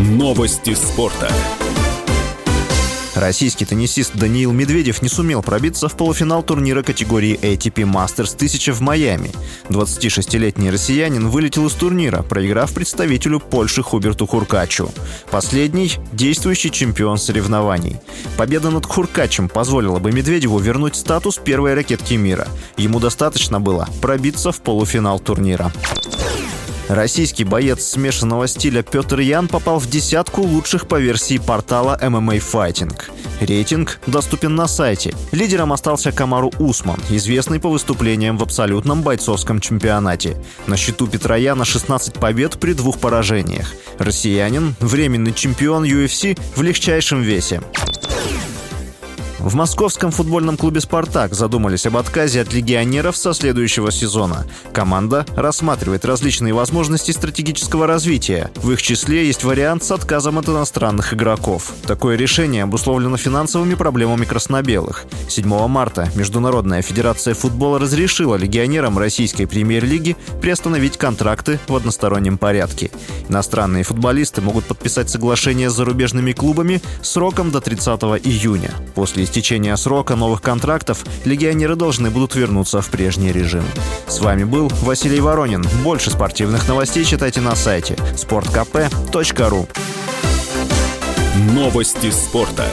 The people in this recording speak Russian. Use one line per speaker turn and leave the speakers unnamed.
Новости спорта.
Российский теннисист Даниил Медведев не сумел пробиться в полуфинал турнира категории ATP Masters 1000 в Майами. 26-летний россиянин вылетел из турнира, проиграв представителю Польши Хуберту Хуркачу. Последний – действующий чемпион соревнований. Победа над Хуркачем позволила бы Медведеву вернуть статус первой ракетки мира. Ему достаточно было пробиться в полуфинал турнира. Российский боец смешанного стиля Петр Ян попал в десятку лучших по версии портала MMA Fighting. Рейтинг доступен на сайте. Лидером остался Камару Усман, известный по выступлениям в абсолютном бойцовском чемпионате. На счету Петра Яна 16 побед при двух поражениях. Россиянин – временный чемпион UFC в легчайшем весе. В московском футбольном клубе «Спартак» задумались об отказе от легионеров со следующего сезона. Команда рассматривает различные возможности стратегического развития. В их числе есть вариант с отказом от иностранных игроков. Такое решение обусловлено финансовыми проблемами краснобелых. 7 марта Международная федерация футбола разрешила легионерам российской премьер-лиги приостановить контракты в одностороннем порядке. Иностранные футболисты могут подписать соглашение с зарубежными клубами сроком до 30 июня. После истечения срока новых контрактов легионеры должны будут вернуться в прежний режим. С вами был Василий Воронин. Больше спортивных новостей читайте на сайте sportkp.ru
Новости спорта.